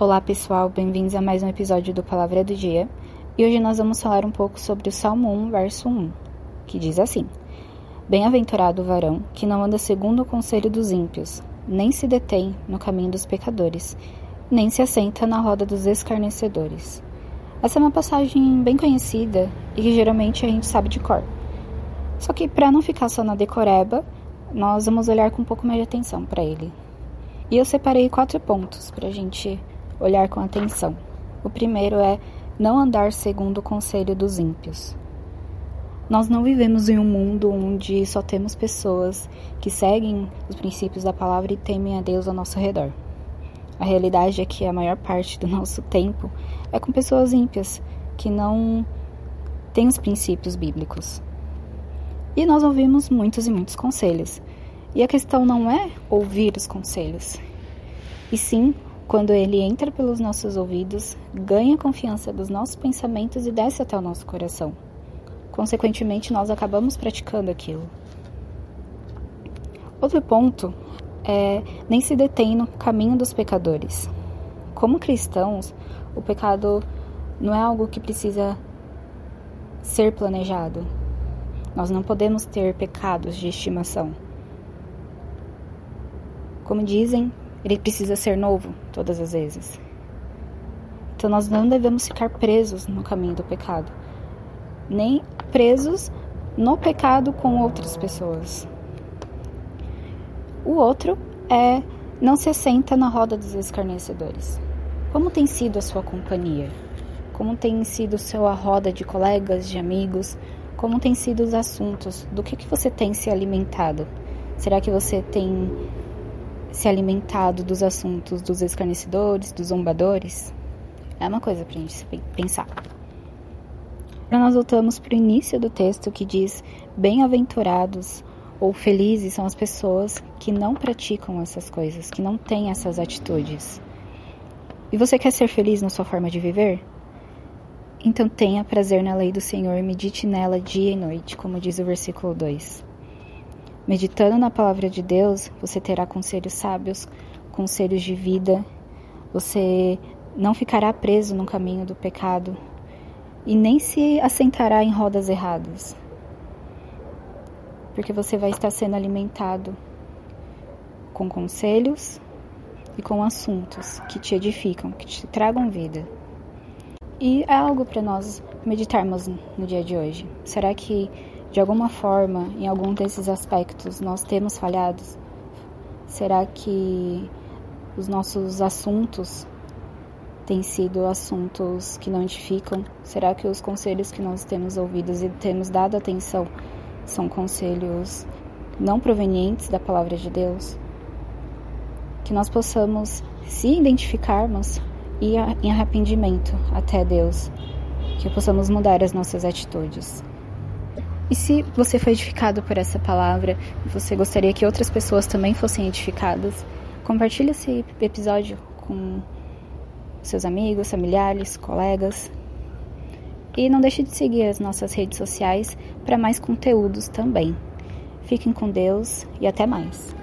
Olá pessoal, bem-vindos a mais um episódio do Palavra do Dia. E hoje nós vamos falar um pouco sobre o Salmo 1, verso 1, que diz assim: Bem-aventurado o varão que não anda segundo o conselho dos ímpios, nem se detém no caminho dos pecadores, nem se assenta na roda dos escarnecedores. Essa é uma passagem bem conhecida e que geralmente a gente sabe de cor. Só que para não ficar só na decoreba, nós vamos olhar com um pouco mais de atenção para ele. E eu separei quatro pontos para a gente olhar com atenção. O primeiro é não andar segundo o conselho dos ímpios. Nós não vivemos em um mundo onde só temos pessoas que seguem os princípios da palavra e temem a Deus ao nosso redor. A realidade é que a maior parte do nosso tempo é com pessoas ímpias que não têm os princípios bíblicos. E nós ouvimos muitos e muitos conselhos. E a questão não é ouvir os conselhos, e sim quando ele entra pelos nossos ouvidos, ganha confiança dos nossos pensamentos e desce até o nosso coração. Consequentemente, nós acabamos praticando aquilo. Outro ponto é nem se detém no caminho dos pecadores. Como cristãos, o pecado não é algo que precisa ser planejado. Nós não podemos ter pecados de estimação. Como dizem, ele precisa ser novo todas as vezes. Então nós não devemos ficar presos no caminho do pecado nem presos no pecado com outras pessoas. O outro é não se assenta na roda dos escarnecedores. Como tem sido a sua companhia? Como tem sido sua roda de colegas, de amigos? Como tem sido os assuntos? Do que, que você tem se alimentado? Será que você tem se alimentado dos assuntos dos escarnecedores, dos zombadores? É uma coisa para a gente pensar. Agora nós voltamos para o início do texto que diz: Bem-aventurados ou felizes são as pessoas que não praticam essas coisas, que não têm essas atitudes. E você quer ser feliz na sua forma de viver? Então tenha prazer na lei do Senhor e medite nela dia e noite, como diz o versículo 2. Meditando na palavra de Deus, você terá conselhos sábios, conselhos de vida, você não ficará preso no caminho do pecado, e nem se assentará em rodas erradas, porque você vai estar sendo alimentado com conselhos e com assuntos que te edificam, que te tragam vida. E é algo para nós meditarmos no dia de hoje. Será que de alguma forma, em algum desses aspectos, nós temos falhados? Será que os nossos assuntos têm sido assuntos que não edificam? Será que os conselhos que nós temos ouvidos e temos dado atenção são conselhos não provenientes da palavra de Deus? Que nós possamos se identificarmos e em arrependimento até Deus, que possamos mudar as nossas atitudes. E se você foi edificado por essa palavra você gostaria que outras pessoas também fossem edificadas, compartilhe esse episódio com seus amigos, familiares, colegas. E não deixe de seguir as nossas redes sociais para mais conteúdos também. Fiquem com Deus e até mais.